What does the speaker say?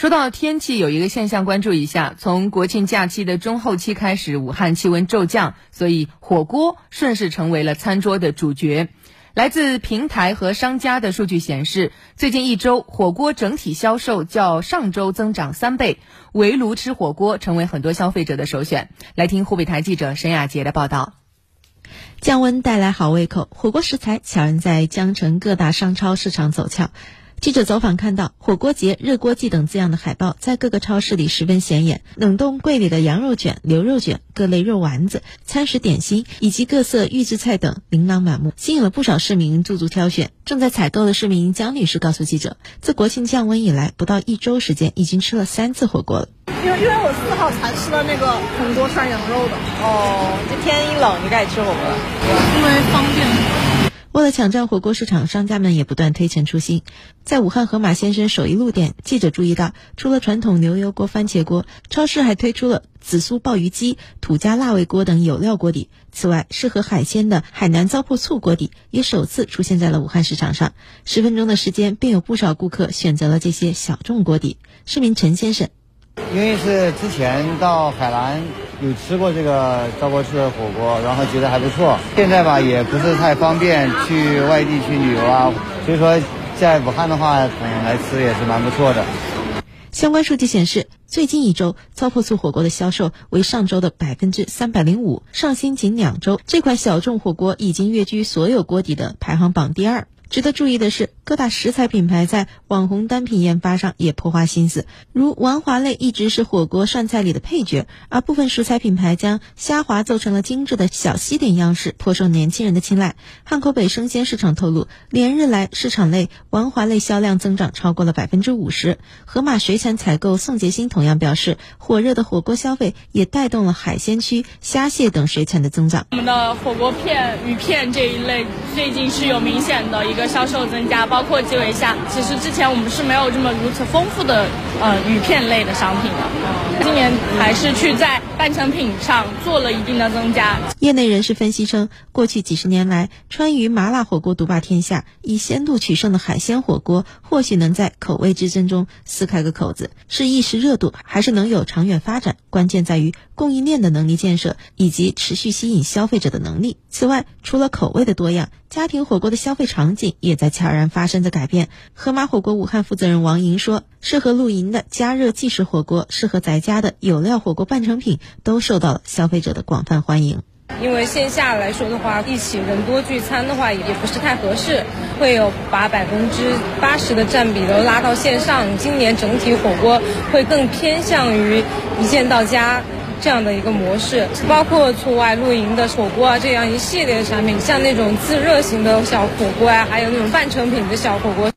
说到天气，有一个现象关注一下：从国庆假期的中后期开始，武汉气温骤降，所以火锅顺势成为了餐桌的主角。来自平台和商家的数据显示，最近一周火锅整体销售较上周增长三倍，围炉吃火锅成为很多消费者的首选。来听湖北台记者沈雅杰的报道。降温带来好胃口，火锅食材悄然在江城各大商超市场走俏。记者走访看到“火锅节”“热锅季”等字样的海报在各个超市里十分显眼。冷冻柜里的羊肉卷、牛肉卷、各类肉丸子、餐食点心以及各色预制菜等琳琅满目，吸引了不少市民驻足挑选。正在采购的市民江女士告诉记者，自国庆降温以来，不到一周时间已经吃了三次火锅了。因为因为我四号才吃了那个铜锅涮羊肉的。哦，这天一冷就开始吃火锅了，因为方便。为了抢占火锅市场，商家们也不断推陈出新。在武汉盒马先生手艺路店，记者注意到，除了传统牛油锅、番茄锅，超市还推出了紫苏鲍鱼鸡、土家辣味锅等有料锅底。此外，适合海鲜的海南糟粕醋锅底也首次出现在了武汉市场上。十分钟的时间，便有不少顾客选择了这些小众锅底。市民陈先生。因为是之前到海南有吃过这个糟粕式火锅，然后觉得还不错。现在吧也不是太方便去外地去旅游啊，所以说在武汉的话，嗯，来吃也是蛮不错的。相关数据显示，最近一周糟粕醋火锅的销售为上周的百分之三百零五，上新仅两周，这款小众火锅已经跃居所有锅底的排行榜第二。值得注意的是，各大食材品牌在网红单品研发上也颇花心思。如丸滑类一直是火锅涮菜里的配角，而部分食材品牌将虾滑做成了精致的小西点样式，颇受年轻人的青睐。汉口北生鲜市场透露，连日来市场内丸滑类销量增长超过了百分之五十。盒马水产采购宋杰新同样表示，火热的火锅消费也带动了海鲜区虾蟹等水产的增长。我们的火锅片、鱼片这一类最近是有明显的一个。销售增加，包括基围虾。其实之前我们是没有这么如此丰富的呃鱼片类的商品的。今年还是去在半成品上做了一定的增加。业内人士分析称，过去几十年来，川渝麻辣火锅独霸天下，以鲜度取胜的海鲜火锅或许能在口味之争中撕开个口子。是一时热度，还是能有长远发展？关键在于供应链的能力建设以及持续吸引消费者的能力。此外，除了口味的多样，家庭火锅的消费场景。也在悄然发生着改变。盒马火锅武汉负责人王莹说：“适合露营的加热即食火锅，适合在家的有料火锅半成品，都受到了消费者的广泛欢迎。因为线下来说的话，一起人多聚餐的话，也不是太合适，会有把百分之八十的占比都拉到线上。今年整体火锅会更偏向于一件到家。”这样的一个模式，包括出外露营的火锅啊，这样一系列的产品，像那种自热型的小火锅啊，还有那种半成品的小火锅。